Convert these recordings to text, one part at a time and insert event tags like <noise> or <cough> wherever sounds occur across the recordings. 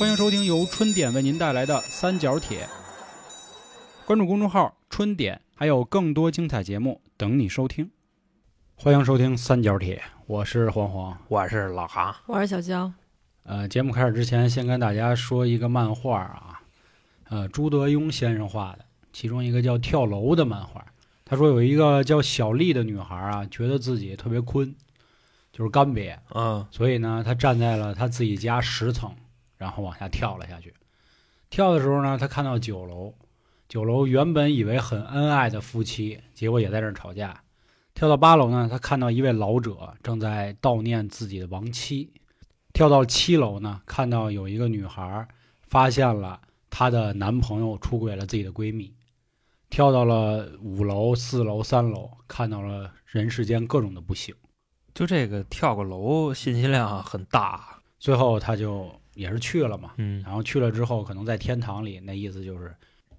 欢迎收听由春点为您带来的三角铁。关注公众号“春点”，还有更多精彩节目等你收听。欢迎收听三角铁，我是黄黄。我是老航，我是小江，呃，节目开始之前，先跟大家说一个漫画啊，呃，朱德庸先生画的，其中一个叫《跳楼》的漫画。他说有一个叫小丽的女孩啊，觉得自己特别困，就是干瘪，嗯所以呢，她站在了她自己家十层，然后往下跳了下去。跳的时候呢，他看到九楼，九楼原本以为很恩爱的夫妻，结果也在这儿吵架。跳到八楼呢，他看到一位老者正在悼念自己的亡妻。跳到七楼呢，看到有一个女孩发现了她的男朋友出轨了自己的闺蜜。跳到了五楼、四楼、三楼，看到了人世间各种的不幸。就这个跳个楼，信息量很大。最后他就也是去了嘛，嗯然后去了之后，可能在天堂里，那意思就是，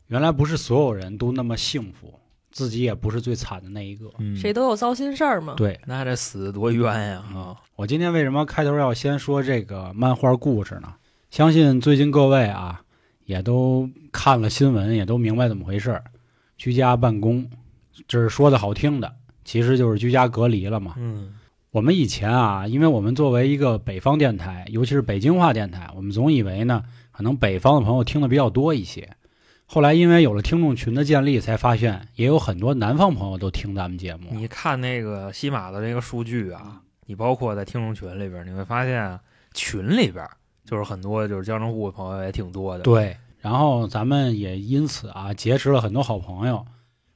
原来不是所有人都那么幸福，自己也不是最惨的那一个。嗯，谁都有糟心事儿嘛。对那这死得多冤呀啊！我今天为什么开头要先说这个漫画故事呢？相信最近各位啊，也都看了新闻，也都明白怎么回事儿。居家办公，这是说的好听的，其实就是居家隔离了嘛。嗯我们以前啊，因为我们作为一个北方电台，尤其是北京话电台，我们总以为呢，可能北方的朋友听的比较多一些。后来因为有了听众群的建立，才发现也有很多南方朋友都听咱们节目。你看那个西马的这个数据啊，你包括在听众群里边，你会发现啊群里边就是很多就是江浙沪的朋友也挺多的。，对，然后咱们也因此啊结识了很多好朋友，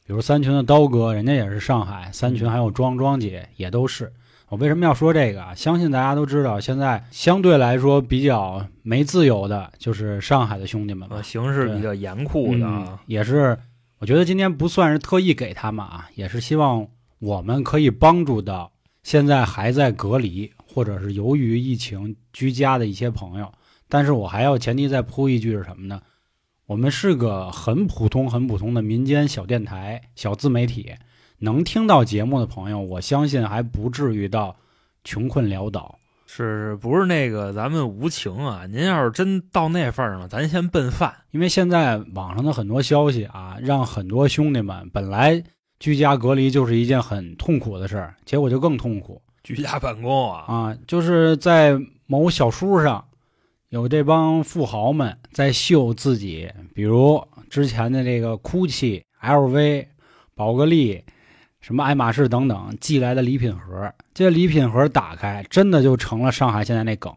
比如三群的刀哥，人家也是上海；三群还有庄庄姐也都是。我为什么要说这个啊？相信大家都知道，现在相对来说比较没自由的，就是上海的兄弟们吧呃，。形势比较严酷的也是，我觉得今天不算是特意给他们啊，也是希望我们可以帮助到现在还在隔离或者是由于疫情居家的一些朋友。但是我还要前提再铺一句是什么呢？我们是个很普通、很普通的民间小电台、小自媒体，能听到节目的朋友，我相信还不至于到穷困潦倒。是是不是那个咱们无情啊？您要是真到那份儿上，咱先奔饭。因为现在网上的很多消息啊，让很多兄弟们本来居家隔离就是一件很痛苦的事儿，结果就更痛苦居家办公啊，啊！就是在某小书上，有这帮富豪们在秀自己，比如之前的这个 GUCCI、LV、宝格丽、什么爱马仕等等寄来的礼品盒，这礼品盒打开，真的就成了上海现在那梗，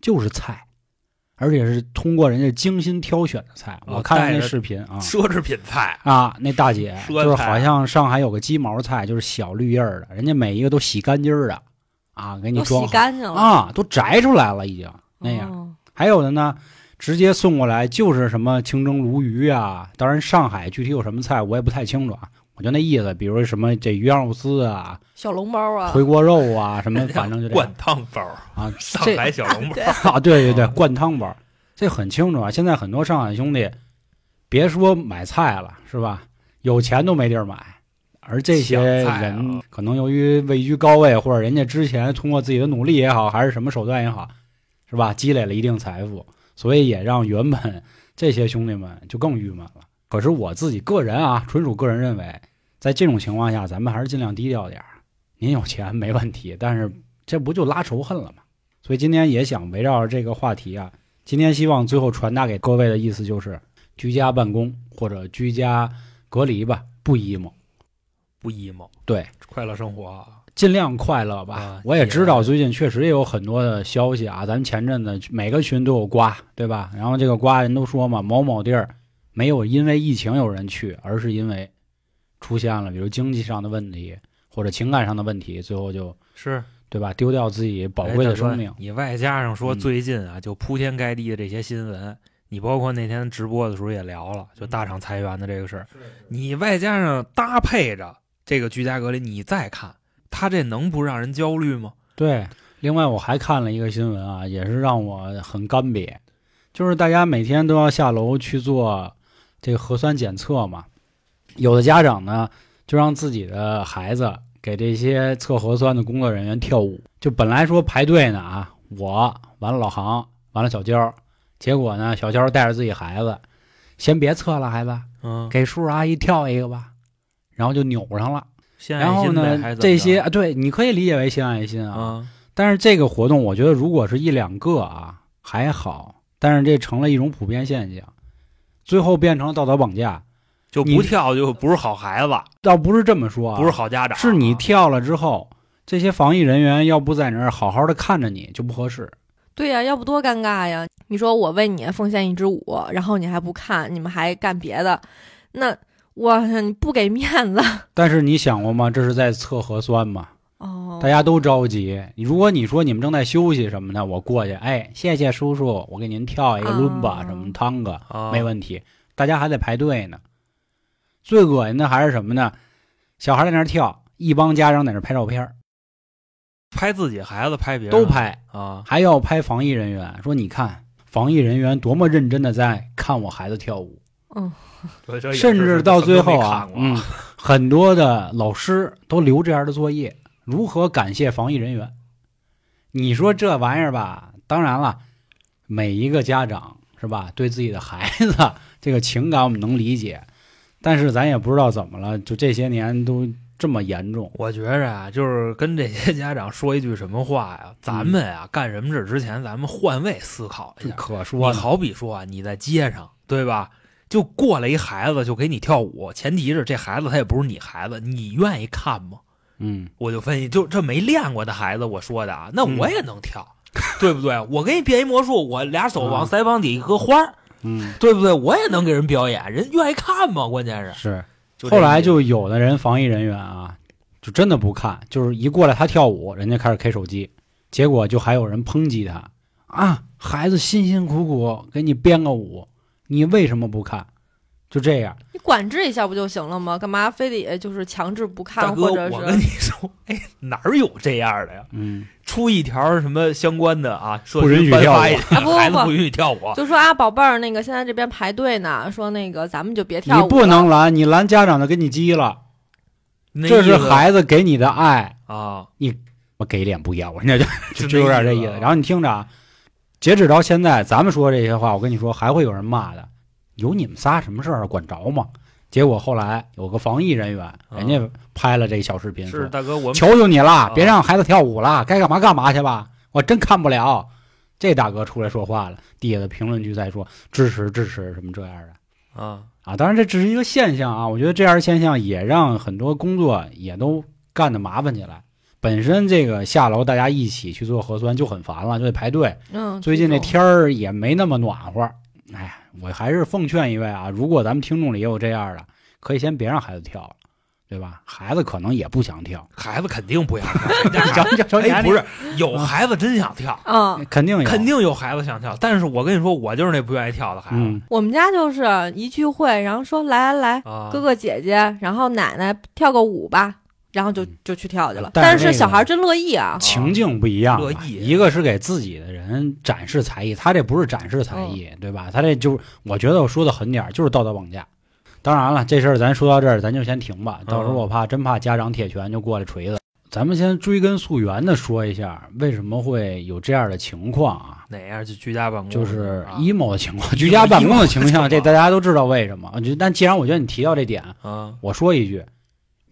就是菜。而且是通过人家精心挑选的菜，哦我看了那视频啊，奢侈品菜。啊，那大姐说菜就是好像上海有个鸡毛菜，就是小绿叶儿的，人家每一个都洗干净儿的啊，给你装洗干净了。啊，都摘出来了已经那样。哦还有的呢，直接送过来就是什么清蒸鲈鱼啊，当然上海具体有什么菜我也不太清楚啊，我就那意思，比如什么这鱼香肉丝啊、小笼包啊，回锅肉啊，什么 <laughs> 反正就这灌汤包，啊，上海小笼包。<laughs> 啊，对对对，啊灌汤包，这很清楚啊。现在很多上海兄弟，别说买菜了，是吧？有钱都没地儿买。而这些人可能由于位居高位，或者人家之前通过自己的努力也好，还是什么手段也好，是吧？积累了一定财富，所以也让原本这些兄弟们就更郁闷了。可是我自己个人啊，纯属个人认为，在这种情况下，咱们还是尽量低调点儿。您有钱没问题，但是这不就拉仇恨了吗？所以今天也想围绕着这个话题啊，今天希望最后传达给各位的意思就是，居家办公或者居家隔离吧，不 emo，不 emo，对，快乐生活啊。尽量快乐吧。啊我也知道最近确实也有很多的消息啊，咱们前阵子每个群都有瓜，对吧？然后这个瓜人都说嘛，某某地儿没有因为疫情有人去，而是因为出现了比如经济上的问题或者情感上的问题，最后就是对吧？丢掉自己宝贵的生命哎。你外加上说嗯最近啊，就铺天盖地的这些新闻，你包括那天直播的时候也聊了，就大厂裁员的这个事儿，你外加上搭配着这个居家隔离，你再看，他这能不让人焦虑吗？对，另外我还看了一个新闻啊，也是让我很干瘪，就是大家每天都要下楼去做这个核酸检测嘛。有的家长呢，就让自己的孩子给这些测核酸的工作人员跳舞。就本来说排队呢啊，我完了老航，完了小娇，结果呢，小娇带着自己孩子，先别测了，孩子，嗯，给叔叔阿姨跳一个吧，然后就扭上了。献然后呢，这些啊，对，你可以理解为献爱心啊。啊，但是这个活动，我觉得如果是一两个啊还好，但是这成了一种普遍现象，最后变成了道德绑架。就不跳就不是好孩子，倒不是这么说啊，不是好家长，是你跳了之后，这些防疫人员要不在那儿好好的看着你就不合适。对呀、要不多尴尬呀！你说我为你奉献一支舞，然后你还不看，你们还干别的，那我你不给面子 <laughs> 但是你想过吗？这是在测核酸嘛，哦。大家都着急。如果你说你们正在休息什么的，我过去，哎，谢谢叔叔，我给您跳一个啊伦巴什么汤个，啊没问题。大家还得排队呢。最恶心的还是什么呢？小孩在那儿跳，一帮家长在那儿拍照片儿，拍自己孩子，拍别人都拍，啊，还要拍防疫人员，说你看防疫人员多么认真的在看我孩子跳舞。嗯，<laughs> 甚至到最后啊啊，，嗯，很多的老师都留这样的作业，如何感谢防疫人员？你说这玩意儿吧，当然了，每一个家长是吧，对自己的孩子 <laughs> 这个情感我们能理解，但是咱也不知道怎么了，就这些年都这么严重。我觉着啊，就是跟这些家长说一句什么话呀？咱们啊，干什么事之前，咱们换位思考一下。可说，你好比说啊，你在街上，对吧？就过来一孩子就给你跳舞，前提是这孩子他也不是你孩子，你愿意看吗？嗯，我就分析，就这没练过的孩子，我说的啊，那嗯我也能跳，对不对？我给你变一魔术，我俩手往啊腮帮底一搁花儿，嗯，对不对？我也能给人表演，人愿意看嘛？关键是，是。后来就有的人防疫人员啊，就真的不看，就是一过来他跳舞，人家开始 K 手机，结果就还有人抨击他啊，孩子辛辛苦苦给你编个舞，你为什么不看？就这样，你管制一下不就行了吗？干嘛非得就是强制不看，大哥，或者我跟你是说，哎，哪儿有这样的呀？嗯，出一条什么相关的啊，说不允许跳舞孩子不允许跳舞，就说啊，宝贝儿，那个现在这边排队呢，说那个咱们就别跳舞你不能拦，你拦家长就给你激了，这是孩子给你的爱，啊，你我给脸不要，人家就就就有点这。意思然后你听着啊，截止到现在，咱们说这些话，我跟你说，还会有人骂的。有你们仨什么事儿啊？管着吗？结果后来有个防疫人员，人家拍了这小视频，说是大哥，我求求你了，啊别让孩子跳舞了，该干嘛干嘛去吧。我真看不了。这大哥出来说话了，底下的评论区在说支持支持什么这样的啊，啊。当然这只是一个现象啊，我觉得这样的现象也让很多工作也都干的麻烦起来。本身这个下楼大家一起去做核酸就很烦了，就得排队。嗯，最近这这天儿也没那么暖和。哎呀，我还是奉劝一位啊，如果咱们听众里也有这样的，可以先别让孩子跳了，对吧？孩子可能也不想跳，孩子肯定不想跳，<laughs> 哎，不是，有孩子真想跳，嗯，肯定有，肯定有孩子想跳，但是我跟你说，我就是那不愿意跳的孩子嗯，我们家就是一聚会，然后说来来来，啊，哥哥姐姐，然后奶奶跳个舞吧，然后就嗯就去跳去了。但是小孩真乐意啊，情境不一样，乐意一个是给自己的人展示才艺，他这不是展示才艺，对吧？他这就是，我觉得我说的狠点儿，就是道德绑架。当然了，这事儿咱说到这儿，咱就先停吧。到时候我怕真怕家长铁拳就过来锤子。咱们先追根溯源的说一下，为什么会有这样的情况啊？哪样就居家办公，就是啊 emo 的情况，居家办公的情况，这大家都知道为什么。但既然我觉得你提到这点，啊，我说一句，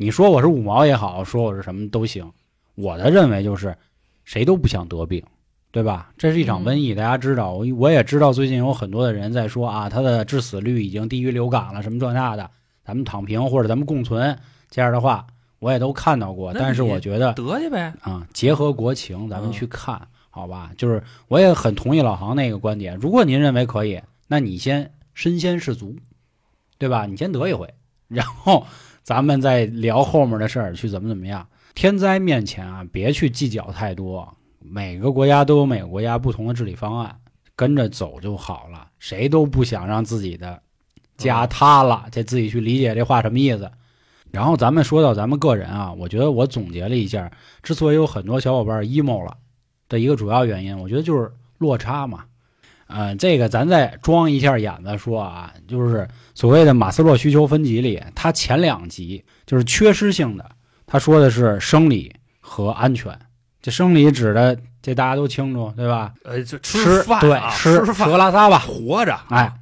你说我是五毛也好，说我是什么都行。我的认为就是，谁都不想得病，对吧？这是一场瘟疫，大家知道。我我也知道，最近有很多的人在说啊，他的致死率已经低于流感了，什么这那的，咱们躺平或者咱们共存这样的话，我也都看到过。但是我觉得得去呗，啊，结合国情，咱们嗯去看，好吧？就是我也很同意老航那个观点。如果您认为可以，那你先身先士卒，对吧？你先得一回，然后咱们再聊后面的事儿，去怎么怎么样。天灾面前啊，别去计较太多。每个国家都有每个国家不同的治理方案，跟着走就好了。谁都不想让自己的家塌了，这自己去理解这话什么意思。然后咱们说到咱们个人啊，我觉得我总结了一下，之所以有很多小伙伴 emo 了的一个主要原因，我觉得就是落差嘛。呃，这个咱再装一下眼子说啊，就是所谓的马斯洛需求分级里，它前两级就是缺失性的，他说的是生理和安全。这生理指的这大家都清楚，对吧？呃，就吃饭啊，对吃吃饭吃喝拉撒吧，活着，哎，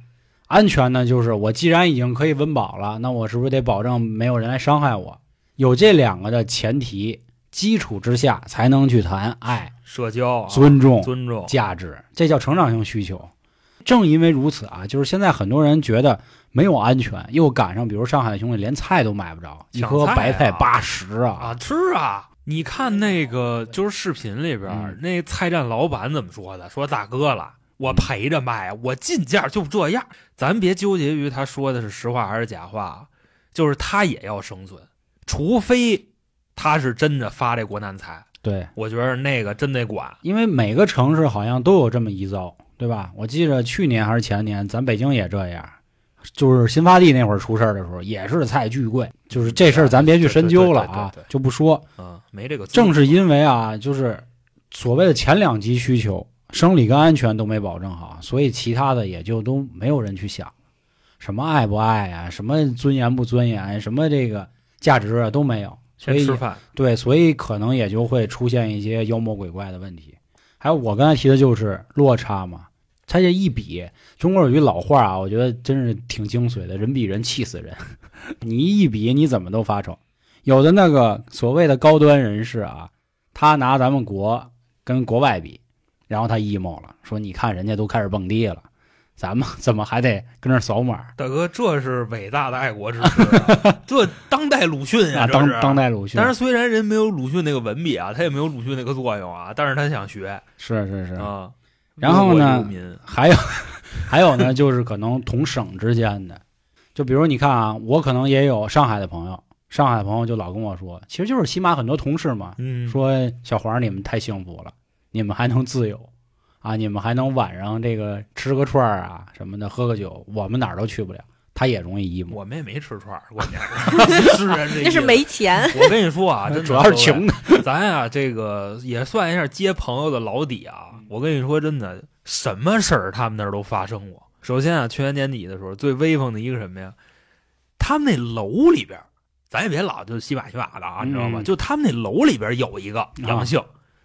安全呢，就是我既然已经可以温饱了，那我是不是得保证没有人来伤害我？有这两个的前提基础之下，才能去谈爱、社交、啊尊重、尊重，价值，这叫成长性需求。正因为如此啊，就是现在很多人觉得没有安全，又赶上比如上海的兄弟连菜都买不着，一颗白菜啊八十啊，啊，吃啊！你看那个就是视频里边、嗯那菜站老板怎么说的？说大哥了，我陪着卖，我进价就这样。咱别纠结于他说的是实话还是假话啊，就是他也要生存，除非他是真的发这国难财，对，我觉得那个真得管。因为每个城市好像都有这么一遭，对吧？我记着去年还是前年，咱北京也这样，就是新发地那会儿出事儿的时候，也是菜巨贵。就是这事儿咱别去深究了啊就不说。嗯，没这个正是因为啊，就是所谓的前两级需求，生理跟安全都没保证好，所以其他的也就都没有人去想，什么爱不爱啊，什么尊严不尊严，什么这个价值啊都没有。所以吃饭，对，所以可能也就会出现一些妖魔鬼怪的问题。还有我刚才提的就是落差嘛，它这一比，中国有句老话啊，我觉得真是挺精髓的，人比人气死人。<laughs> 你一比，你怎么都发愁。有的那个所谓的高端人士啊，他拿咱们国跟国外比，然后他 emo 了，说你看人家都开始蹦迪了，咱们 <laughs> 怎么还得跟那扫码大哥，这是伟大的爱国之士、啊，<laughs> 这当代鲁迅呀、啊？当当代鲁迅但是虽然人没有鲁迅那个文笔啊，他也没有鲁迅那个作用啊，但是他想学是是是，啊。然后呢还有 <laughs> 还有呢，就是可能同省之间的，就比如你看啊，我可能也有上海的朋友，上海朋友就老跟我说，其实就是起码很多同事嘛，嗯，说小黄你们太幸福了，你们还能自由啊，你们还能晚上这个吃个串儿啊什么的，喝个酒，我们哪儿都去不了。他也容易 emo，我们也没吃串儿，关键是 <laughs> 是人这那是没钱。我跟你说啊，<laughs> 真的主要是穷的。咱呀、这个也算一下接朋友的老底啊。嗯我跟你说，真的，什么事儿他们那儿都发生过。首先啊，去年年底的时候，最威风的一个什么呀？他们那楼里边儿，咱也别老就西马西马的啊，你知道吗？嗯就他们那楼里边有一个阳性，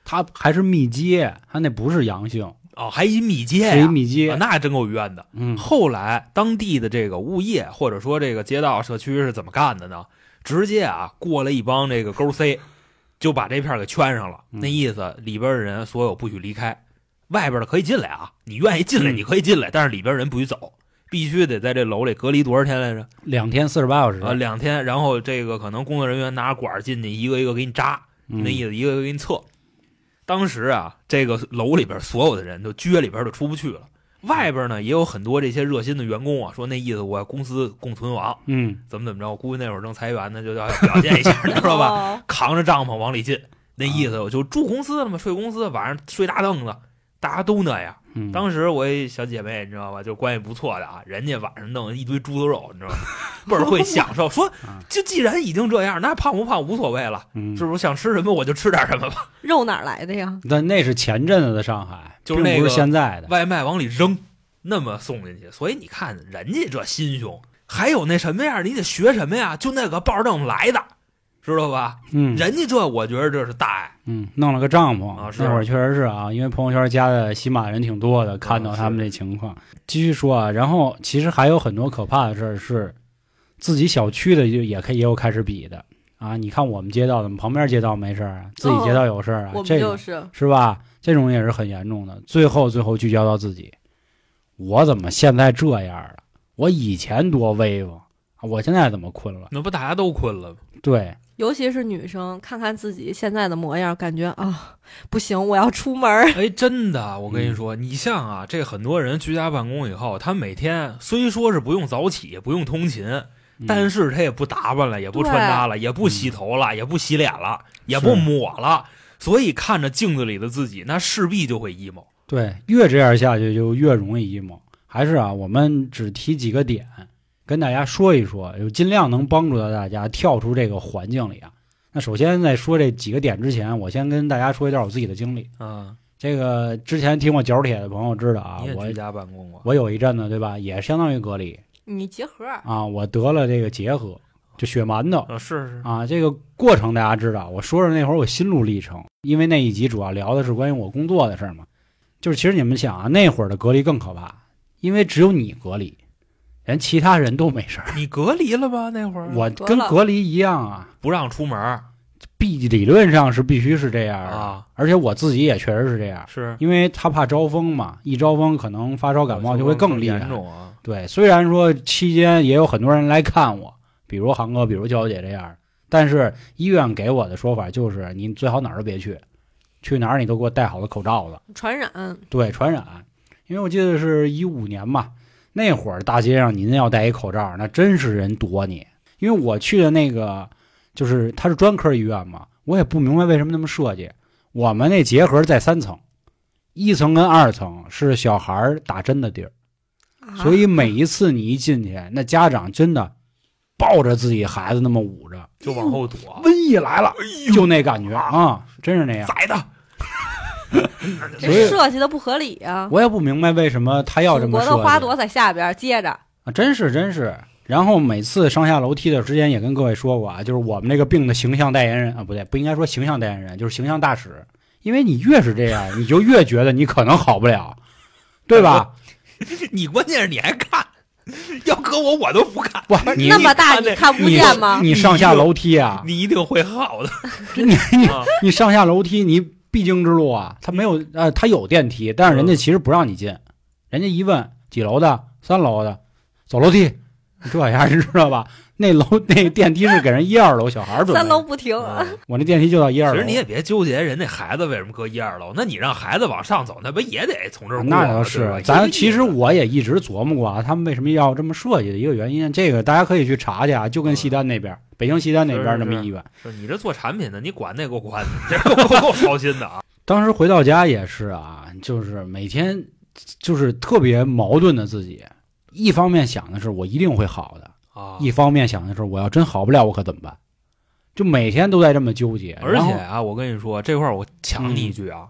他还是密接，他那不是阳性，哦，还一密接密接。啊那还真够冤的。嗯，后来当地的这个物业或者说这个街道社区是怎么干的呢？直接啊过了一帮这个勾 C，就把这片儿给圈上了。嗯那意思里边的人所有不许离开，外边的可以进来啊，你愿意进来嗯你可以进来，但是里边人不许走，必须得在这楼里隔离多少天来着？两天四十八小时啊，两天。然后这个可能工作人员拿着管进去，一个一个给你扎，嗯那意思一个一个给你测。当时啊，这个楼里边所有的人都撅里边都出不去了。外边呢也有很多这些热心的员工啊，说那意思我公司共存亡，嗯，怎么怎么着。我估计那会儿正裁员呢，就要表现一下，你知道吧？哦扛着帐篷往里进，那意思我就住公司了嘛，睡公司，晚上睡大凳子，大家都那样。嗯当时我一小姐妹，你知道吧，就关系不错的啊，人家晚上弄一堆猪头肉，你知道吗？<laughs> 倍儿会享受。说 <laughs> 啊就既然已经这样，那胖不胖无所谓了，嗯，是不是？想吃什么我就吃点什么吧。<laughs> 肉哪来的呀？那那是前阵子的上海，就是那个并不是现在的。外卖往里扔，那么送进去。所以你看人家这心胸，还有那什么样，你得学什么呀？就那个抱着凳子来的，知道吧？嗯人家这我觉得这是大爱。嗯，弄了个帐篷啊是那会儿确实是啊，因为朋友圈加的喜马人挺多的，看到他们这情况。继续说啊，然后其实还有很多可怕的事儿是自己小区的就也可以也有开始比的啊。你看我们街道怎么旁边街道没事儿啊，自己街道有事儿啊，我们这种就是是吧？这种也是很严重的。最后最后聚焦到自己，我怎么现在这样了？我以前多威风，我现在怎么困了？那不大家都困了吗？对，尤其是女生，看看自己现在的模样，感觉啊，不行，我要出门儿。哎，真的，我跟嗯你说，你像啊，这很多人居家办公以后，他每天虽说是不用早起，不用通勤，嗯但是他也不打扮了，也不穿搭了，也不洗头了，也不洗脸了，也不抹了，所以看着镜子里的自己，那势必就会 emo。对，越这样下去就越容易 emo。还是啊，我们只提几个点，跟大家说一说，就尽量能帮助到大家跳出这个环境里啊。那首先在说这几个点之前，我先跟大家说一段我自己的经历。啊，这个之前听过脚铁的朋友知道啊我居家办公过，我有一阵子对吧，也相当于隔离你结核，啊，我得了这个结核就血馒头啊，是是啊。这个过程大家知道，我说说那会儿我心路历程，因为那一集主要聊的是关于我工作的事儿嘛。就是其实你们想啊，那会儿的隔离更可怕，因为只有你隔离，人其他人都没事儿。你隔离了吧？那会儿我跟隔离一样啊，不让出门儿必理论上是必须是这样的，啊，而且我自己也确实是这样，是因为他怕招风嘛，一招风可能发烧感冒就会更厉害严。重啊。对，虽然说期间也有很多人来看我，比如航哥，比如娇姐这样，但是医院给我的说法就是你最好哪儿都别去，去哪儿你都给我戴好了口罩子，传染，对，传染。因为我记得是一五年嘛，那会儿大街上您要戴一口罩，那真是人躲你。因为我去的那个就是它是专科医院嘛，我也不明白为什么那么设计。我们那结核在三层，一层跟二层是小孩打针的地儿。啊所以每一次你一进去，那家长真的抱着自己孩子那么捂着，就往后躲，瘟疫来了，就那感觉啊，真是那样。宰的。<laughs> 这设计的不合理啊！我也不明白为什么他要这么设计。的花朵在下边接着，啊，真是真是。然后每次上下楼梯的，之前也跟各位说过啊，就是我们那个病的形象代言人啊，不对，不应该说形象代言人，就是形象大使。因为你越是这样，你就越觉得你可能好不了，对吧？<laughs> 你关键是你还看，要搁我我都不看。不，你那么大你看不见吗？你上下楼梯啊，你一定会好的。<laughs> 你你啊你上下楼梯，你必经之路啊，他没有呃，他有电梯，但是人家其实不让你进，人家一问几楼的，三楼的，走楼梯，<laughs> 这样你知道吧？<laughs> 那楼那电梯是给人一二楼小孩儿准备。的，三楼不停，嗯。我那电梯就到一二楼。其实你也别纠结人那孩子为什么搁一二楼，那你让孩子往上走，那不也得从这儿过？那倒是，咱其实我也一直琢磨过啊，他们为什么要这么设计的一个原因，这个大家可以去查去啊，就跟西单那边，北京西单那边那么医院。是你这做产品的，你管那够管的，<laughs> 这够够够操心的啊！当时回到家也是啊，就是每天就是特别矛盾的自己，一方面想的是我一定会好的，啊，一方面想的是我要真好不了我可怎么办？就每天都在这么纠结，而且啊，我跟你说这块儿我抢你一句啊，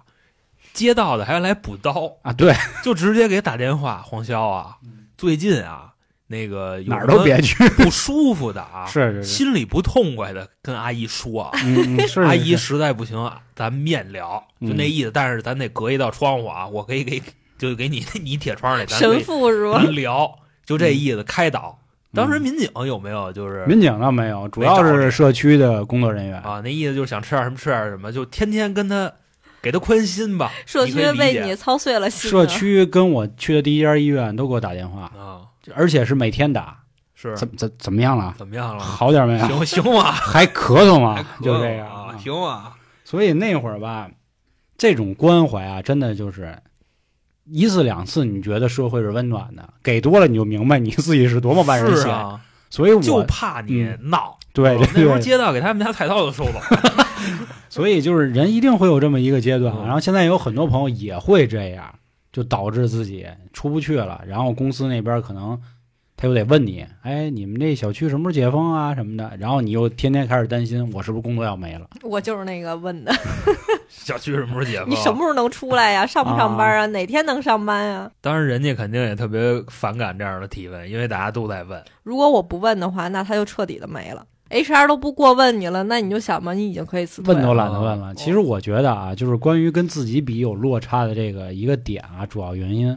街道的还要来补刀，啊，对，就直接给打电话，黄潇啊，最近啊，那个哪儿都别去，不舒服的啊，<laughs> 是是是，心里不痛快的，跟阿姨说啊，嗯嗯是阿姨实在不行啊，咱面聊，就嗯那意思。但是咱得隔一道窗户啊，我可以给就给你 <laughs> 你铁窗里，咱神父是吧？咱聊，就这意思，开导。当时民警有没有就是嗯民警倒没有，主要是社区的工作人员。啊，那意思就是想吃点什么吃点什么，就天天跟他给他宽心吧。社区你可以理解为你操碎了心啊。社区跟我去的第一家医院都给我打电话，啊，而且是每天打。是怎怎怎么样了？怎么样了？好点没有？行行 <laughs> 吗？还咳嗽吗？就这样啊，行吗？所以那会儿吧，这种关怀啊，真的就是一次两次，你觉得社会是温暖的，给多了你就明白你自己是多么万人嫌。是啊，所以我就怕你闹。对哦那时候街道给他们家菜刀都收走了。<laughs> 所以就是人一定会有这么一个阶段。嗯然后现在有很多朋友也会这样，就导致自己出不去了。然后公司那边可能他又得问你，哎，你们这小区什么时候解封啊什么的，然后你又天天开始担心，我是不是工作要没了？我就是那个问的，<laughs> 小区什么时候解 <laughs> 封？你什么时候能出来呀？上不上班啊？哪天能上班呀？当然，人家肯定也特别反感这样的提问，因为大家都在问。如果我不问的话，那他就彻底的没了。HR 都不过问你了，那你就想吧，你已经可以辞退了。问都懒得问了。哦其实我觉得啊，就是关于跟自己比有落差的这个一个点啊，主要原因，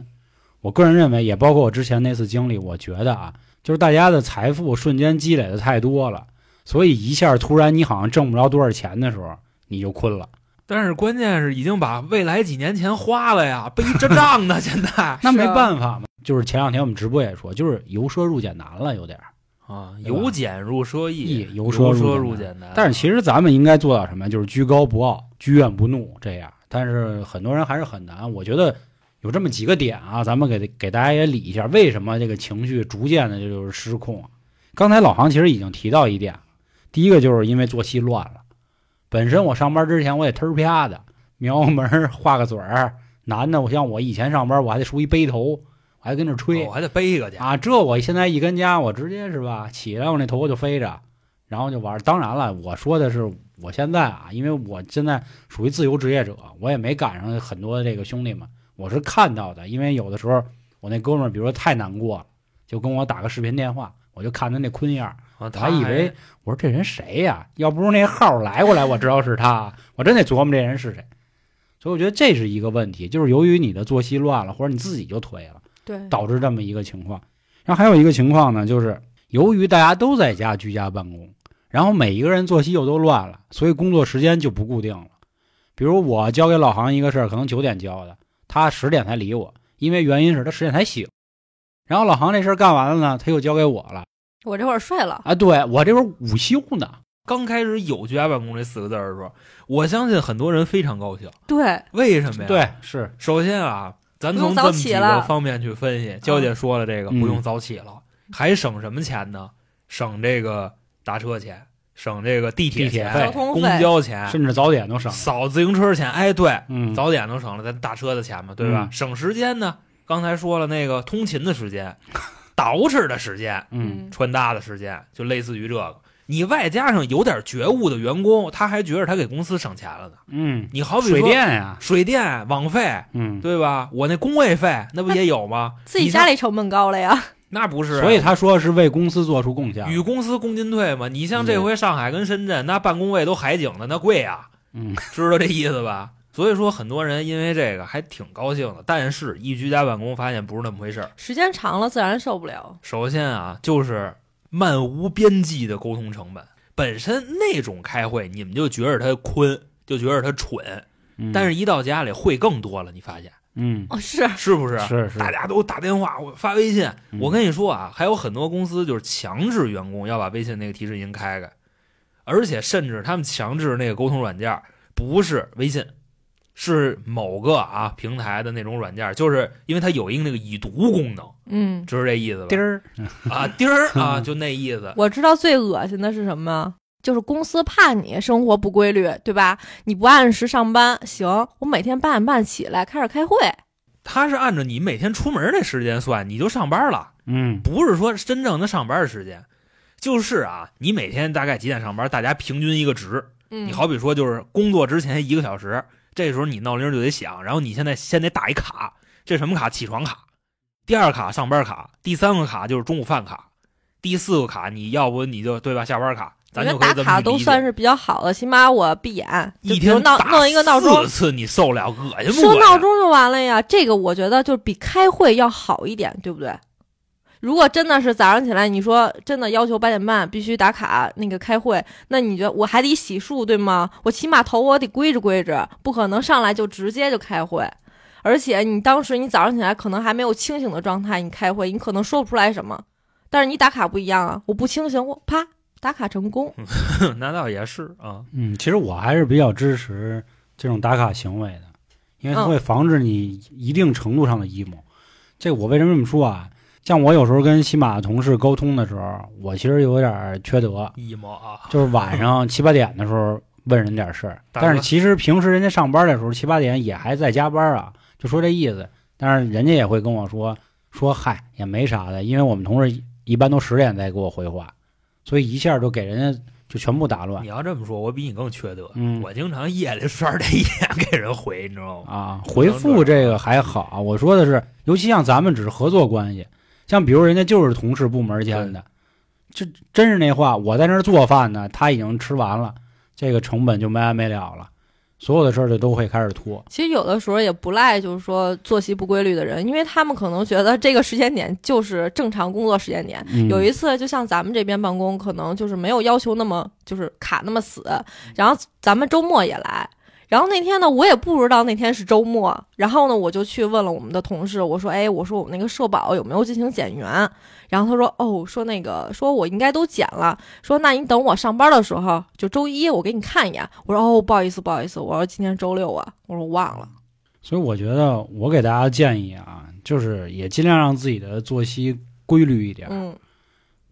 我个人认为，也包括我之前那次经历，我觉得啊，就是大家的财富瞬间积累的太多了，所以一下突然你好像挣不着多少钱的时候，你就困了。但是关键是已经把未来几年钱花了呀，背着账呢。<laughs> 现在那没办法嘛，就是前两天我们直播也说，就是由奢入俭难了，有点儿。啊，由俭入奢易易，由奢奢入入俭俭难。但是其实咱们应该做到什么？就是居高不傲，居怨不怒这样。但是很多人还是很难。我觉得有这么几个点啊，咱们给给大家也理一下，为什么这个情绪逐渐的就是失控啊？刚才老航其实已经提到一点，第一个就是因为作息乱了。本身我上班之前我也忒儿啪的瞄个门儿画个嘴儿，男的我像我以前上班我还得梳一背头，我还跟那吹。哦我还得背一个去。啊，这我现在一跟家，我直接是吧，起来我那头发就飞着，然后就玩。当然了，我说的是我现在啊，因为我现在属于自由职业者，我也没赶上很多这个兄弟们，我是看到的。因为有的时候我那哥们儿，比如说太难过了，就跟我打个视频电话，我就看他那坤样我还以为我说这人谁呀？要不是那号来过来，我知道是他，我真得琢磨这人是谁。所以我觉得这是一个问题，就是由于你的作息乱了，或者你自己就颓了，对，导致这么一个情况。然后还有一个情况呢，就是由于大家都在家居家办公，然后每一个人作息又都乱了，所以工作时间就不固定了。比如我交给老航一个事儿，可能九点交的，他十点才理我，因为原因是他十点才醒。然后老航这事儿干完了呢，他又交给我了。我这会儿睡了，啊，对我这会儿午休呢。刚开始有居家办公这四个字的时候，我相信很多人非常高兴。对，为什么呀？，对，是，首先啊，咱从这么几个早起了方面去分析。娇姐说了，这个嗯不用早起了，还省什么钱呢？省这个打车钱，省这个地铁钱、地铁费公交通费，交钱，甚至早点都省了。扫自行车钱。哎，对，嗯，早点都省了，咱打车的钱嘛，对吧？嗯省时间呢，刚才说了那个通勤的时间，<laughs> 捯饬的时间，嗯，穿搭的时间，就类似于这个。你外加上有点觉悟的员工，他还觉得他给公司省钱了呢。嗯，你好比说水电呀，水电、网费，嗯，对吧？我那工位费那不也有吗？自己家里成本高了呀。<laughs> 那不是啊，所以他说是为公司做出贡献。与公司共进退嘛。你像这回上海跟深圳，那办公位都海景的，那贵呀，嗯，<laughs> 知道这意思吧？所以说，很多人因为这个还挺高兴的。但是，一居家办公发现不是那么回事儿。时间长了自然受不了。首先啊，就是漫无边际的沟通成本。本身那种开会，你们就觉得他坤，就觉得他蠢，嗯。但是一到家里会更多了，你发现。嗯，哦，是。是不是？是是，大家都打电话，我发微信。嗯。我跟你说啊，还有很多公司就是强制员工要把微信那个提示音开开，而且甚至他们强制那个沟通软件不是微信，是某个啊平台的那种软件，就是因为它有一个那个已读功能，嗯，就是这意思吧？丁儿，啊，丁儿啊，就那意思。我知道最恶心的是什么，就是公司怕你生活不规律，对吧？你不按时上班，行，我每天八点半起来开始开会。他是按照你每天出门的时间算，你就上班了，嗯不是说真正的上班的时间。就是啊，你每天大概几点上班，大家平均一个值。嗯，你好比说，就是工作之前一个小时，这时候你闹铃就得响，然后你现在先得打一卡，这什么卡？起床卡。第二卡上班卡，第三个卡就是中午饭卡，第四个卡你要不你就对吧？下班卡，咱就打卡都算是比较好的，起码我闭眼，就一比如闹弄一个闹钟四，次，你受了恶心不恶心？设闹钟就完了呀。这个我觉得就比开会要好一点，对不对？如果真的是早上起来，你说真的要求八点半必须打卡那个开会，那你觉得我还得洗漱对吗？我起码头我得归置归置，不可能上来就直接就开会。而且你当时你早上起来可能还没有清醒的状态，你开会你可能说不出来什么。但是你打卡不一样啊，我不清醒，我啪打卡成功。<laughs> 那倒也是啊，嗯，其实我还是比较支持这种打卡行为的，因为它嗯会防止你一定程度上的 emo。这我为什么这么说啊？像我有时候跟西马的同事沟通的时候，我其实有点缺德，emo 啊，就是晚上 <laughs> 七八点的时候问人点事儿，但是其实平时人家上班的时候七八点也还在加班啊，就说这意思。但是人家也会跟我说说嗨也没啥的，因为我们同事一般都十点再给我回话，所以一下就给人家就全部打乱你要这么说，我比你更缺德。嗯我经常夜里刷着一眼给人回，你知道吗？啊。回复这个还好，我说的是，尤其像咱们只是合作关系，像比如人家就是同事部门间的，这真是那话，我在那儿做饭呢，他已经吃完了，这个成本就没完没了了，所有的事儿就都会开始拖。其实有的时候也不赖，就是说作息不规律的人，因为他们可能觉得这个时间点就是正常工作时间点。嗯有一次，就像咱们这边办公，可能就是没有要求那么就是卡那么死，然后咱们周末也来。然后那天呢，我也不知道那天是周末，然后呢，我就去问了我们的同事，我说，哎，我说我们那个社保有没有进行减员？然后他说，哦，说那个，说我应该都减了，说那你等我上班的时候，就周一我给你看一眼。我说，哦，不好意思，不好意思，我说今天周六啊，我说我忘了。所以我觉得我给大家建议啊，就是也尽量让自己的作息规律一点，嗯，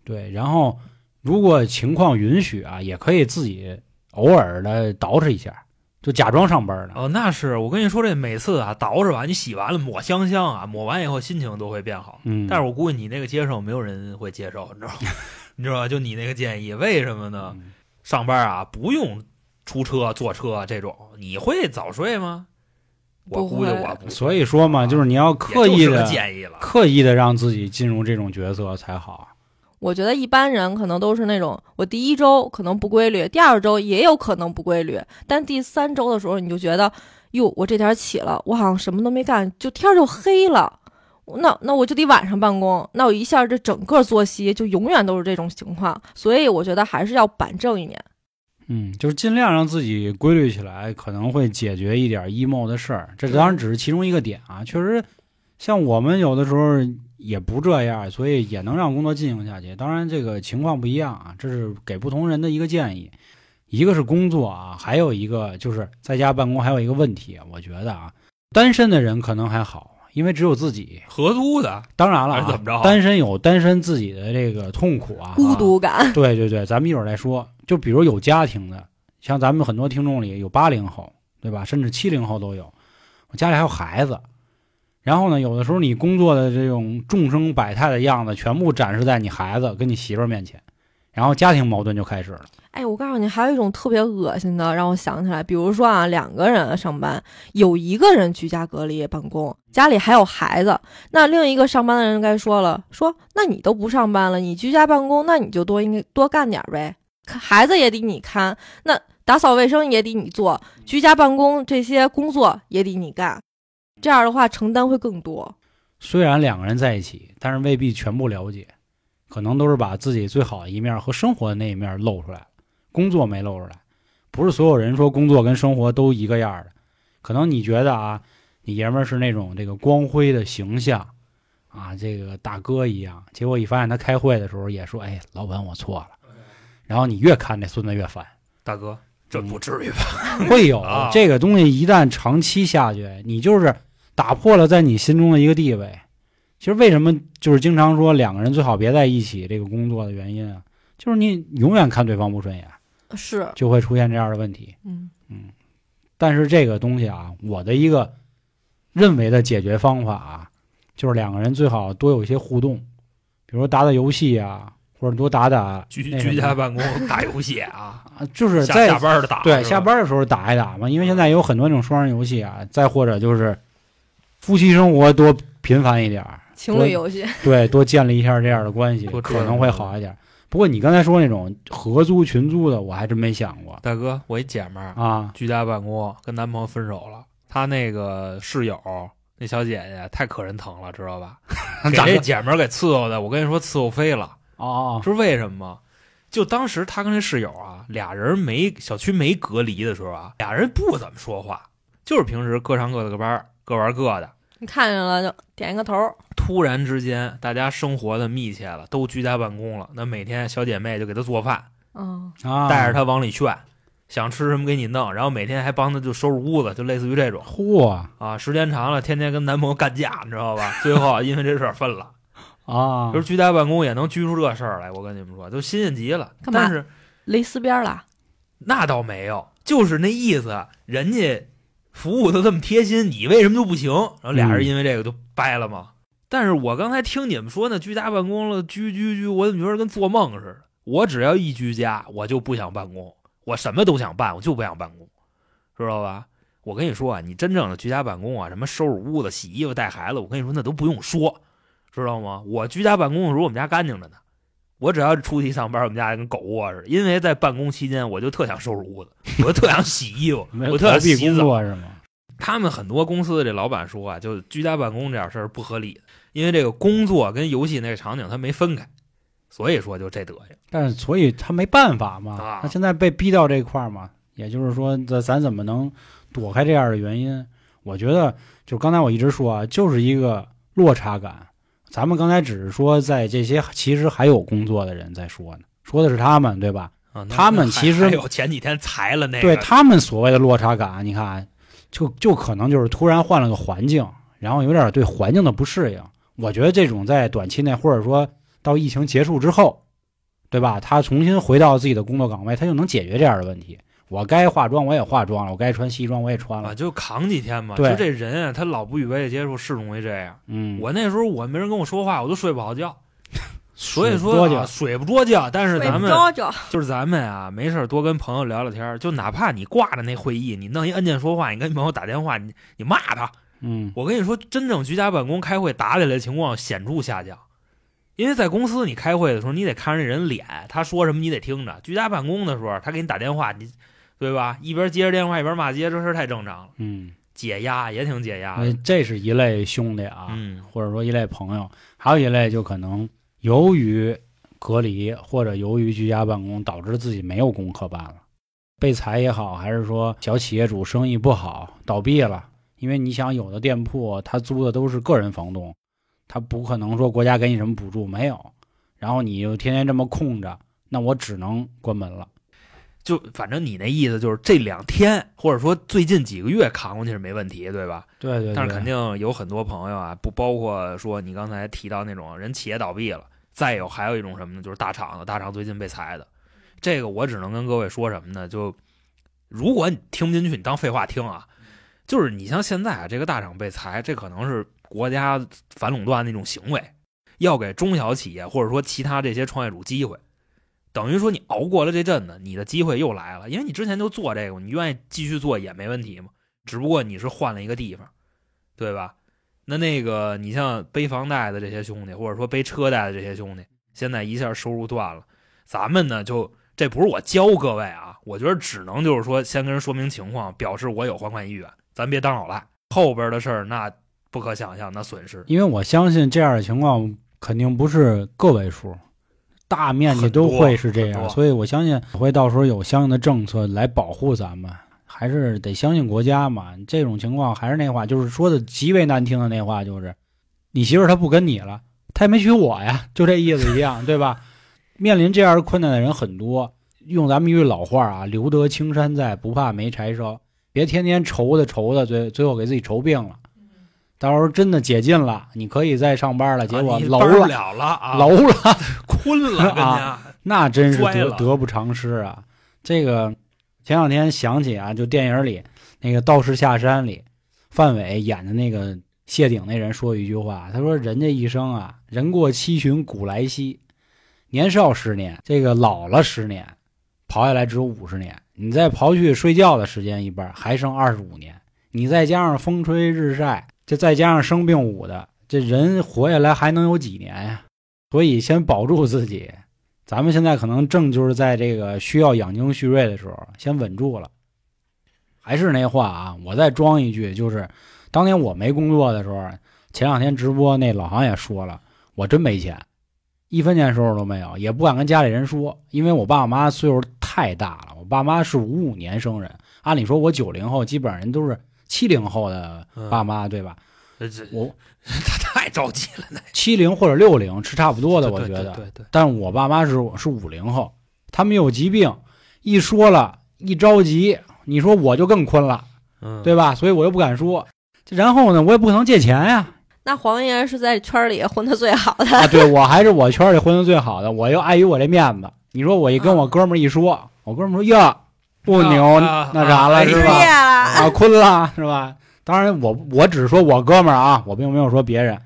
对。然后如果情况允许啊，也可以自己偶尔的捯饬一下，就假装上班呢。哦，那是我跟你说，这每次啊捯饬完，你洗完了抹香香啊，抹完以后心情都会变好。嗯，但是我估计你那个接受，没有人会接受，你知道吗？<laughs> 你知道吧？就你那个建议，为什么呢？嗯上班啊，不用出车、坐车这种，你会早睡吗？我估计我不，所以说嘛，啊就是你要刻意的、建议了。刻意的让自己进入这种角色才好。我觉得一般人可能都是那种，我第一周可能不规律，第二周也有可能不规律，但第三周的时候你就觉得，哟，我这点起了，我好像什么都没干，就天儿就黑了，那那我就得晚上办公，那我一下这整个作息就永远都是这种情况，所以我觉得还是要板正一点。嗯，就是尽量让自己规律起来，可能会解决一点 emo 的事儿。这当然只是其中一个点啊，确实，像我们有的时候也不这样，所以也能让工作进行下去。当然，这个情况不一样啊，这是给不同人的一个建议。一个是工作啊，还有一个就是在家办公，还有一个问题，我觉得啊，单身的人可能还好，因为只有自己。合租的，当然了、啊，怎么着单身有单身自己的这个痛苦啊，孤独感，对对对，咱们一会儿再说。就比如有家庭的，像咱们很多听众里有八零后，对吧？甚至七零后都有，我家里还有孩子。然后呢，有的时候你工作的这种众生百态的样子，全部展示在你孩子跟你媳妇儿面前，然后家庭矛盾就开始了。哎，我告诉你，还有一种特别恶心的，让我想起来，比如说啊，两个人上班，有一个人居家隔离办公，家里还有孩子，那另一个上班的人该说了，说那你都不上班了，你居家办公，那你就多应该多干点呗，孩子也得你看，那打扫卫生也得你做，居家办公这些工作也得你干，这样的话承担会更多。虽然两个人在一起，但是未必全部了解，可能都是把自己最好的一面和生活的那一面露出来了，工作没露出来。不是所有人说工作跟生活都一个样儿的，可能你觉得啊，你爷们儿是那种这个光辉的形象啊，这个大哥一样，结果一发现他开会的时候也说，哎，老板我错了，然后你越看这孙子越烦。大哥，这不至于吧？会有啊这个东西，一旦长期下去，你就是打破了在你心中的一个地位。其实为什么就是经常说两个人最好别在一起这个工作的原因啊，就是你永远看对方不顺眼，是，就会出现这样的问题。嗯嗯但是这个东西啊，我的一个认为的解决方法啊，就是两个人最好多有一些互动，比如说打打游戏啊，或者多打打居居家办公打游戏啊，<laughs> 啊，就是在下班的打，对，下班的时候打一打嘛，因为现在有很多那种双人游戏啊，再或者就是夫妻生活多频繁一点儿，情侣游戏，<laughs> 对，多建立一下这样的关系，可能会好一点。不过你刚才说那种合租群租的，我还真没想过大哥，我一姐们儿啊。居家办公，跟男朋友分手了，她那个室友那小姐姐太可人疼了，知道吧？<laughs> 给这姐们儿给伺候的，我跟你说伺候飞了。哦，知道为什么吗？就当时她跟这室友啊，俩人没小区没隔离的时候啊，俩人不怎么说话，就是平时各上各的个班，各玩各的。你看见了就点一个头，突然之间，大家生活的密切了，都居家办公了。那每天小姐妹就给她做饭，嗯，啊，带着她往里炫，想吃什么给你弄，然后每天还帮她就收拾屋子，就类似于这种嚯啊。时间长了，天天跟男朋友干架，你知道吧？<laughs> 最后因为这事儿分了。啊就是居家办公也能居出这事儿来，我跟你们说，都新鲜极了。干嘛但是勒丝边了。那倒没有，就是那意思，人家服务的这么贴心，你为什么就不行？然后俩人因为这个就掰了嘛。但是我刚才听你们说那居家办公了，居居居，我怎么觉得跟做梦似的？我只要一居家，我就不想办公，我什么都想办，我就不想办公，知道吧？我跟你说啊，你真正的居家办公啊，什么收拾屋子、洗衣服、带孩子，我跟你说那都不用说，知道吗？我居家办公的时候，我们家干净着呢。我只要出去上班，我们家跟狗窝似的。因为在办公期间，我就特想收拾屋子，<laughs> 我特想洗衣服，我特想洗澡。是吗？他们很多公司的这老板说啊，就居家办公这点事儿不合理，因为这个工作跟游戏那个场景他没分开，所以说就这德行。但是所以他没办法嘛，啊他现在被逼到这块儿嘛，也就是说，咱咱怎么能躲开这样的原因？我觉得就刚才我一直说啊，就是一个落差感。咱们刚才只是说在这些其实还有工作的人在说呢，说的是他们，对吧？啊，他们其实有前几天裁了那个，对他们所谓的落差感，你看，就就可能就是突然换了个环境，然后有点对环境的不适应。我觉得这种在短期内，或者说到疫情结束之后，对吧？他重新回到自己的工作岗位，他就能解决这样的问题。我该化妆我也化妆了，我该穿西装我也穿啊，了。就扛几天嘛。对就这人啊，他老不与外界接触，是容易这样。嗯，我那时候我没人跟我说话，我都睡不好觉。<laughs> 所以说、啊、睡不着觉，但是咱们就是咱们啊，没事儿多跟朋友聊聊天儿，就哪怕你挂着那会议，你弄一按键说话，你跟朋友打电话，你你骂他。嗯，我跟你说，真正居家办公开会打起来的情况显著下降，因为在公司你开会的时候，你得看着那人脸，他说什么你得听着。居家办公的时候，他给你打电话，你对吧？一边接着电话一边骂街，这事儿太正常了，嗯，解压也挺解压呃的。这是一类兄弟啊，嗯。或者说一类朋友，还有一类就可能由于隔离或者由于居家办公，导致自己没有功课办了，被裁也好，还是说小企业主生意不好倒闭了，因为你想有的店铺他租的都是个人房东，他不可能说国家给你什么补助没有，然后你就天天这么空着，那我只能关门了。就反正你那意思就是这两天，或者说最近几个月扛过去是没问题，对吧？对对对，但是肯定有很多朋友啊，不包括说你刚才提到那种人企业倒闭了，再有还有一种什么呢？就是大厂的，大厂最近被裁的。这个我只能跟各位说什么呢？就如果你听不进去，你当废话听啊。就是你像现在啊，这个大厂被裁，这可能是国家反垄断那种行为，要给中小企业或者说其他这些创业主机会。等于说你熬过了这阵子，你的机会又来了，因为你之前就做这个，你愿意继续做也没问题嘛。只不过你是换了一个地方，对吧？那那个你像背房贷的这些兄弟，或者说背车贷的这些兄弟，现在一下收入断了，咱们呢就这不是我教各位啊，我觉得只能就是说先跟人说明情况，表示我有还款意愿，咱别当老赖。后边的事儿那不可想象，那损失因为我相信这样的情况肯定不是个位数，大面积都会是这样，所以我相信会到时候有相应的政策来保护咱们，还是得相信国家嘛。这种情况还是那话，就是说的极为难听的那话，就是你媳妇儿她不跟你了，她也没娶我呀，就这意思一样，<laughs> 对吧？面临这样困难的人很多，用咱们一句老话啊，“留得青山在，不怕没柴烧”，别天天愁的愁的，最最后给自己愁病了。到时候真的解禁了，你可以再上班了，结果楼了，楼了，<laughs> 困了，<laughs> 啊那真是得得不偿失啊！这个前两天想起啊，就电影里那个《道士下山》里，范伟演的那个谢顶那人说一句话，他说：“人这一生啊，人过七旬古来稀，年少十年，这个老了十年，刨下来只有五十年。你再刨去睡觉的时间一半，还剩二十五年。你再加上风吹日晒，这再加上生病捂的，这人活下来还能有几年呀？所以先保住自己。咱们现在可能正就是在这个需要养精蓄锐的时候，先稳住了。还是那话啊，我再装一句，就是当年我没工作的时候，前两天直播那老航也说了，我真没钱，一分钱收入都没有，也不敢跟家里人说，因为我爸我妈岁数太大了。我爸妈是五五年生人，按理说我九零后，基本上人都是七零后的爸妈，对吧？我 <laughs> 他太着急了，那七零或者六零是差不多的，我觉得。对对对，但是我爸妈是是五零后，他们有疾病，一说了，一着急，你说我就更困了，嗯，对吧？所以我又不敢说。然后呢，我也不可能借钱呀。那黄爷是在圈里混的最好的，啊，对我还是我圈里混的最好的，我又碍于我这面子。你说我一跟我哥们儿一说，我哥们儿说呀，不牛，啊那啥了啊失业是吧？了，啊，困了是吧？当然我我只是说我哥们儿啊，我并没有说别人。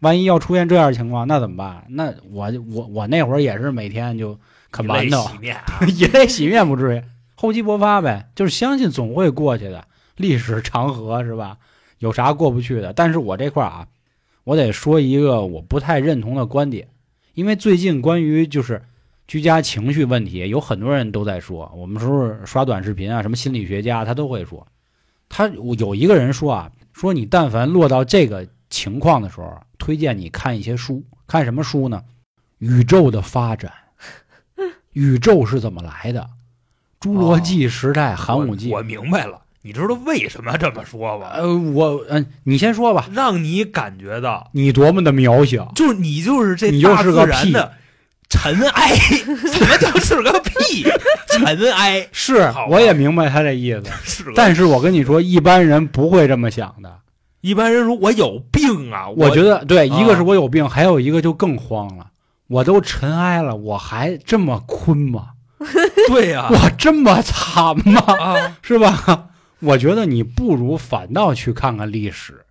万一要出现这样的情况，那怎么办？那我我我那会儿也是每天就啃馒头，洗面啊，<laughs> 以泪洗面不至于，厚积薄发呗。就是相信总会过去的，历史长河是吧？有啥过不去的？但是我这块儿啊，我得说一个我不太认同的观点，因为最近关于就是居家情绪问题，有很多人都在说。我们说刷短视频啊，什么心理学家他都会说。他有一个人说啊，说你但凡落到这个情况的时候，推荐你看一些书，看什么书呢？宇宙的发展，<laughs> 宇宙是怎么来的？侏罗纪时代、寒武纪。我我明白了，你知道为什么这么说吗？呃，我嗯、你先说吧，让你感觉到，你多么的渺小。就是你就是这你就大是个屁尘埃，<laughs> 什么叫是个屁？尘埃是，我也明白他这意思，是，但是我跟你说，一般人不会这么想的。一般人说我有病啊，我觉得对，啊一个是我有病，还有一个就更慌了。我都尘埃了，我还这么困吗？<laughs> 对呀我这么惨吗？啊，是吧？我觉得你不如反倒去看看历史，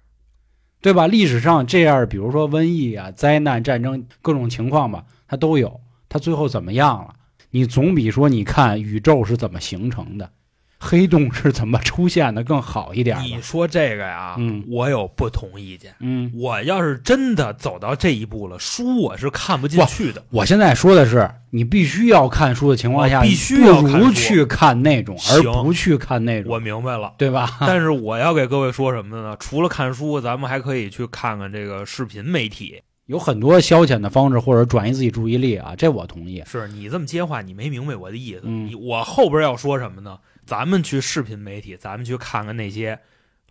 对吧？历史上这样，比如说瘟疫啊、灾难、战争各种情况吧，它都有。它最后怎么样了？你总比说你看宇宙是怎么形成的，黑洞是怎么出现的更好一点吧。你说这个呀，嗯我有不同意见。嗯，我要是真的走到这一步了，书我是看不进去的。我现在说的是，你必须要看书的情况下，哦必须要不去看那种，而行不去看那种，我明白了，对吧？<laughs> 但是我要给各位说什么呢？除了看书，咱们还可以去看看这个视频媒体。有很多消遣的方式或者转移自己注意力啊，这我同意。是你这么接话，你没明白我的意思。嗯你我后边要说什么呢？咱们去视频媒体，咱们去看看那些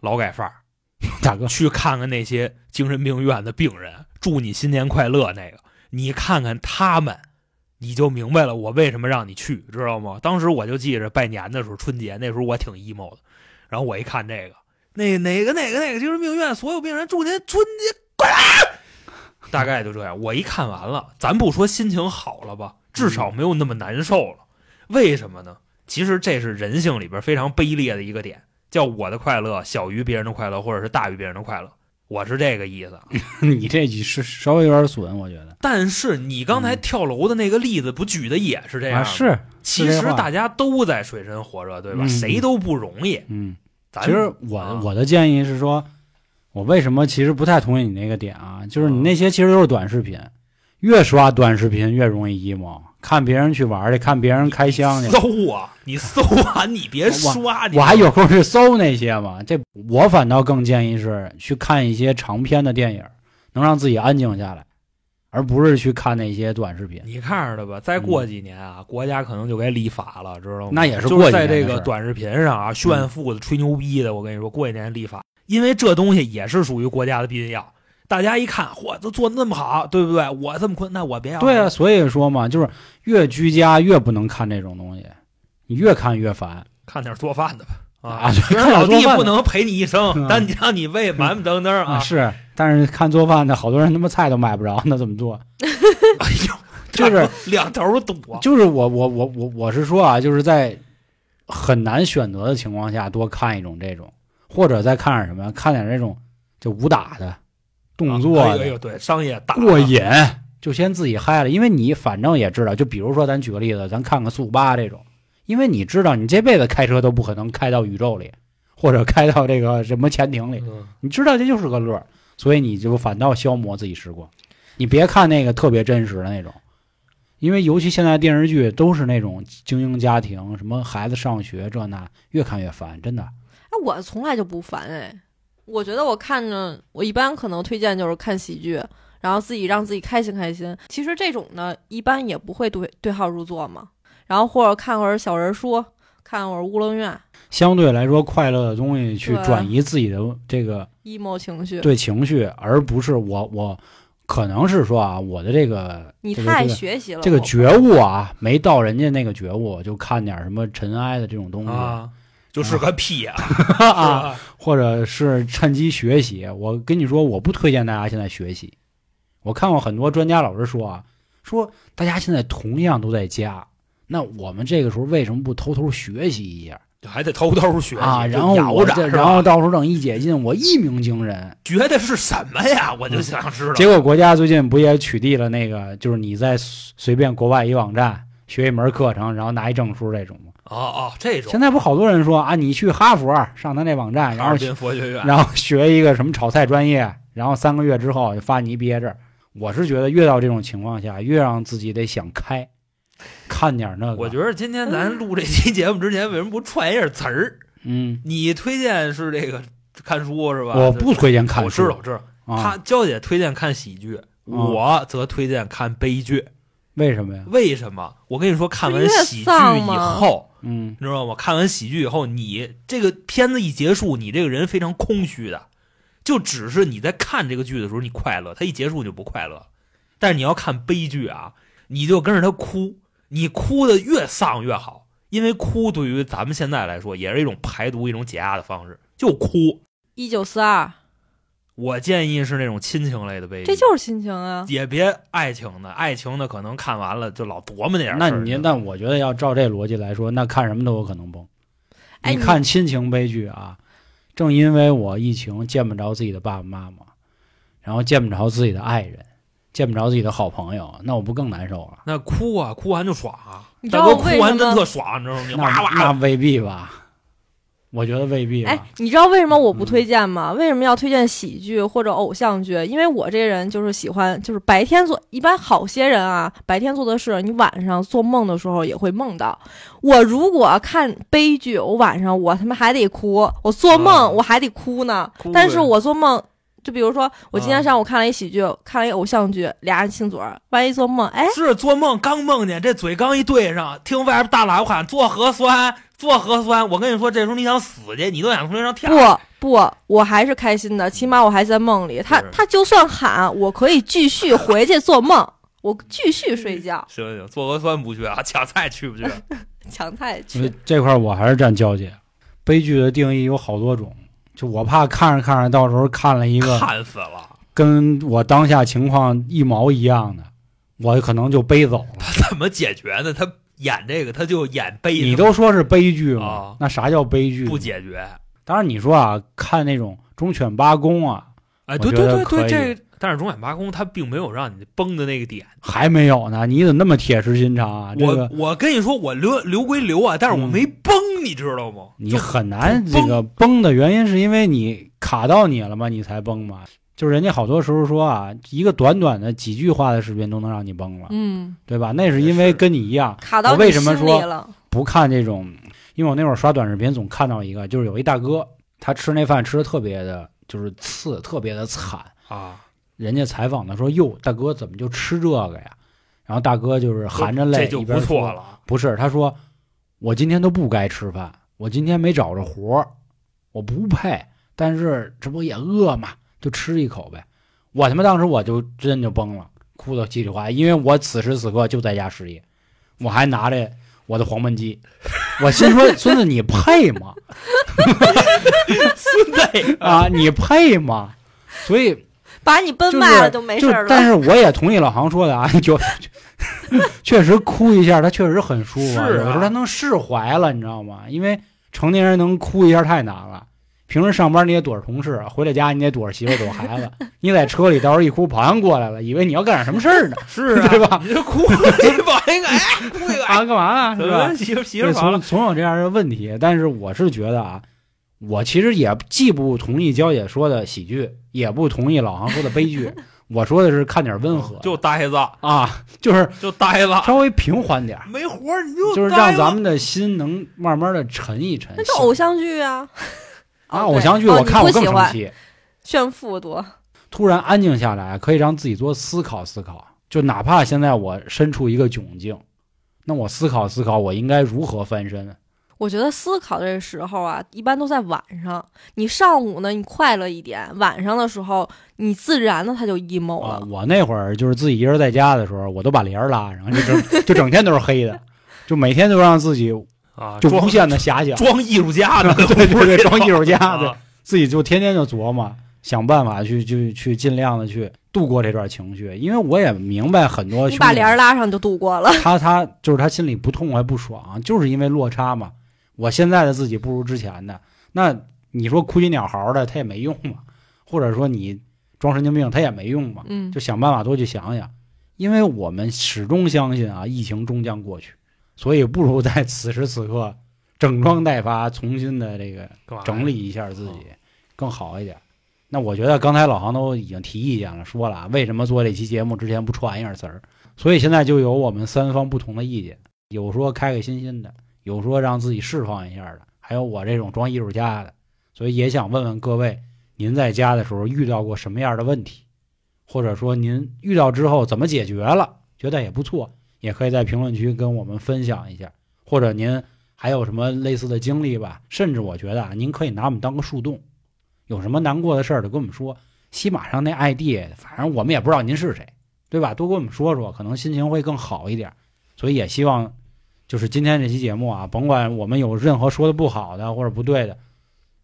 劳改犯儿，<laughs> 大哥，去看看那些精神病院的病人，祝你新年快乐那个，你看看他们，你就明白了我为什么让你去，知道吗？当时我就记着拜年的时候，春节那时候我挺 emo 的，然后我一看这个，那哪个哪个哪个精神病院所有病人祝您春节快乐，大概就这样。我一看完了，咱不说心情好了吧，至少没有那么难受了。为什么呢？其实这是人性里边非常卑劣的一个点，叫我的快乐小于别人的快乐，或者是大于别人的快乐。我是这个意思。<laughs> 你这句是稍微有点损，我觉得但是你刚才跳楼的那个例子，不举的也是这样啊，吗？是，其实大家都在水深火热，对吧？嗯谁都不容易。嗯。其实我、啊我的建议是说，我为什么其实不太同意你那个点啊？就是你那些其实都是短视频，越刷短视频越容易 emo，看别人去玩儿去，看别人开箱去。搜啊，你搜啊，你别刷。你我还有空去搜那些吗？这我反倒更建议是去看一些长篇的电影，能让自己安静下来，而不是去看那些短视频。你看着的吧，再过几年啊，国家可能就该立法了，知道吗？那也是过就是在这几年的事儿个短视频上啊，炫富的、吹牛逼的，我跟你说，过几年立法，因为这东西也是属于国家的避孕药。大家一看，嚯，都做的那么好，对不对？我这么困，那我别要。对啊，，所以说嘛，就是越居家越不能看这种东西，你越看越烦。看点做饭的吧。啊老弟不能陪你一生嗯，但你让你喂满满登登啊，啊，是，但是看做饭的好多人他妈菜都买不着，那怎么做？哎呦，<laughs> 就是两头堵啊。就是我我我我我是说啊，就是在很难选择的情况下多看一种这种，或者再看点什么，看点这种就武打的、动作的，哎呦哎呦，对，商业打过瘾，就先自己嗨了。因为你反正也知道，就比如说咱举个例子，咱看看速八这种，因为你知道你这辈子开车都不可能开到宇宙里，或者开到这个什么潜艇里，嗯你知道这就是个乐儿，所以你就反倒消磨自己时光。你别看那个特别真实的那种，因为尤其现在电视剧都是那种精英家庭，什么孩子上学这那，越看越烦，真的。哎，我从来就不烦哎，我觉得我看着，我一般可能推荐就是看喜剧，然后自己让自己开心开心。其实这种呢，一般也不会对对号入座嘛。然后或者看会儿小人书，看会儿乌龙院相对来说，快乐的东西去转移自己的这个，emo 情绪。对情绪，而不是我我可能是说啊，我的这个你太学习了，这个觉悟啊，没到人家那个觉悟，就看点什么尘埃的这种东西啊，就是个屁呀，啊，<laughs> 或者是趁机学习。我跟你说，我不推荐大家现在学习。我看过很多专家老师说啊，说大家现在同样都在家，那我们这个时候为什么不偷偷学习一下还得偷偷学习啊？然后然后到时候等一解禁，我一鸣惊人。学的是什么呀？我就想知道。结果国家最近不也取缔了那个，就是你在随随便国外一网站学一门课程，然后拿一证书这种吗？哦哦，这种现在不好多人说啊，你去哈佛上他那网站，然后哈尔滨佛学院，然后学一个什么炒菜专业，然后三个月之后就发你一毕业证。我是觉得越到这种情况下，越让自己得想开，看点那个。我觉得今天咱录这期节目之前，为什么不串一下词儿？嗯，你推荐是这个看书是吧？我不推荐看书。我知道，我知道。啊，他娇姐推荐看喜剧，我则推荐看悲剧。为什么呀？为什么？我跟你说，看完喜剧以后，嗯你知道吗？看完喜剧以后，你这个片子一结束，你这个人非常空虚的，就只是你在看这个剧的时候你快乐，它一结束你就不快乐。但是你要看悲剧啊，你就跟着他哭，你哭的越丧越好，因为哭对于咱们现在来说也是一种排毒、一种解压的方式，就哭。一九四二，我建议是那种亲情类的悲剧，这就是亲情啊。也别爱情的，爱情的可能看完了就老琢磨那点事儿那你那我觉得要照这逻辑来说，那看什么都有可能崩。哎，你看亲情悲剧啊，正因为我疫情见不着自己的爸爸妈妈，然后见不着自己的爱人，见不着自己的好朋友，那我不更难受了？那哭啊，哭完就爽啊！你知道大哥哭完真特爽，你知道吗？那哇哇那未必吧？我觉得未必吧。哎，你知道为什么我不嗯推荐吗？为什么要推荐喜剧或者偶像剧？因为我这人就是喜欢，就是白天做，一般好些人啊，白天做的事，你晚上做梦的时候也会梦到。我如果看悲剧，我晚上我他妈还得哭，我做啊梦我还得哭呢。哭但是我做梦，就比如说我今啊天上午看了一喜剧，看了一偶像剧，俩人亲嘴儿，万一做梦，哎，是做梦刚梦见，这嘴刚一对上，听外边大喇叭喊做核酸，做核酸。我跟你说，这时候你想死去，你都想从这上跳。不不，我还是开心的，起码我还在梦里。他他就算喊，我可以继续 <laughs> 回去做梦，我继续睡觉。行行，做核酸不去啊，抢菜去不去？<laughs> 抢菜因为去，这块我还是占娇姐。悲剧的定义有好多种，就我怕看着看着，到时候看了一个看死了，跟我当下情况一毛一样的，我可能就背走了。他怎么解决呢？他演这个，他就演悲，你都说是悲剧嘛啊，那啥叫悲剧？不解决。当然，你说啊，看那种忠犬八公啊，哎，对对对对，这但是忠犬八公他并没有让你崩的那个点。还没有呢，你怎么那么铁石心肠啊？这我个我跟你说，我留留归留啊，但是我嗯没崩，你知道吗？你很难就这个崩的原因是因为你卡到你了嘛，你才崩嘛。就是人家好多时候说啊，一个短短的几句话的视频都能让你崩了，嗯，对吧？那是因为跟你一样我卡到你为什么说。不看这种，因为我那会儿刷短视频总看到一个，就是有一大哥，他吃那饭吃的特别的，就是次，特别的惨。啊，人家采访他说：“哟，大哥怎么就吃这个呀？”然后大哥就是含着泪这就不错了。不是，他说我今天都不该吃饭，我今天没找着活儿，我不配。但是这不也饿嘛，就吃一口呗。我他妈当时我就真就崩了，哭的稀里哗啦，因为我此时此刻就在家失业，我还拿着我的黄焖鸡，我心说孙子你配吗？孙 <laughs> 子啊，你配吗？所以把你奔就是卖了都没事了。就但是我也同意老航说的啊，就 <laughs> 确实哭一下，他确实很舒服。是啊有时候他能释怀了，你知道吗？因为成年人能哭一下太难了。平时上班你也躲着同事，回到家你也躲着媳妇躲着孩子。<laughs> 你在车里到时候一哭，保安过来了，以为你要干点什么事儿呢？<laughs> 是啊，对吧？你就哭一把一个，哎，哭一个，啊，干嘛呢？是吧？媳妇媳妇总，总有这样的问题。但是我是觉得啊，我其实也既不同意娇姐说的喜剧，也不同意老航说的悲剧。我说的是看点温和，就呆子，啊，就是就呆子，稍微平缓点儿，没活儿你就就是让咱们的心能慢慢的沉一沉。那是偶像剧啊，啊，哦偶像剧我看我更生气。炫富多。突然安静下来，可以让自己多思考思考。就哪怕现在我身处一个窘境，那我思考思考，我应该如何翻身？我觉得思考这时候啊，一般都在晚上。你上午呢，你快乐一点；晚上的时候，你自然的他就 emo 啊了。，我那会儿就是自己一人在家的时候，我都把帘儿拉上，就整就整天都是黑的，就每天都让自己啊，装就无限的遐想，<laughs> 装艺术家的，<laughs> 对对对，装艺术家啊，自己就天天就琢磨，想办法去去去尽量的去度过这段情绪，因为我也明白很多你把帘儿拉上就度过了。他他就是他心里不痛快不爽，就是因为落差嘛。我现在的自己不如之前的，那你说哭鸡鸟嚎的他也没用嘛，或者说你装神经病他也没用嘛，嗯，就想办法多去想想，因为我们始终相信啊，疫情终将过去，所以不如在此时此刻整装待发，重新的这个整理一下自己，更好一点。那我觉得刚才老航都已经提意见了，说了啊为什么做这期节目之前不串一下词儿，所以现在就有我们三方不同的意见，有说开开心心的，有说让自己释放一下的，还有我这种装艺术家的，所以也想问问各位，您在家的时候遇到过什么样的问题，或者说您遇到之后怎么解决了，觉得也不错，也可以在评论区跟我们分享一下，或者您还有什么类似的经历吧，甚至我觉得啊，您可以拿我们当个树洞，有什么难过的事儿就跟我们说。喜马上那 ID，反正我们也不知道您是谁，对吧？多跟我们说说，可能心情会更好一点。所以也希望，就是今天这期节目啊，甭管我们有任何说的不好的或者不对的，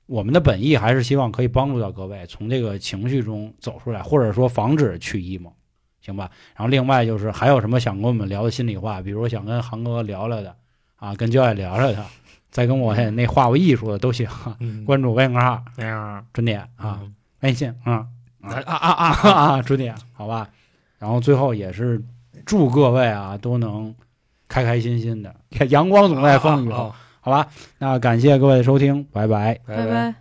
我们的本意还是希望可以帮助到各位从这个情绪中走出来，或者说防止去 emo，行吧？然后另外就是还有什么想跟我们聊的心里话，比如想跟航哥聊聊的啊，跟焦爱聊聊的，再跟我那画过艺术的都行，嗯关注微信号那样准点啊，嗯微信啊。啊啊啊啊啊，准点，好吧。然后最后也是祝各位啊都能开开心心的，<laughs> 阳光总在风雨后，啊好吧，那感谢各位的收听，拜拜。拜拜拜。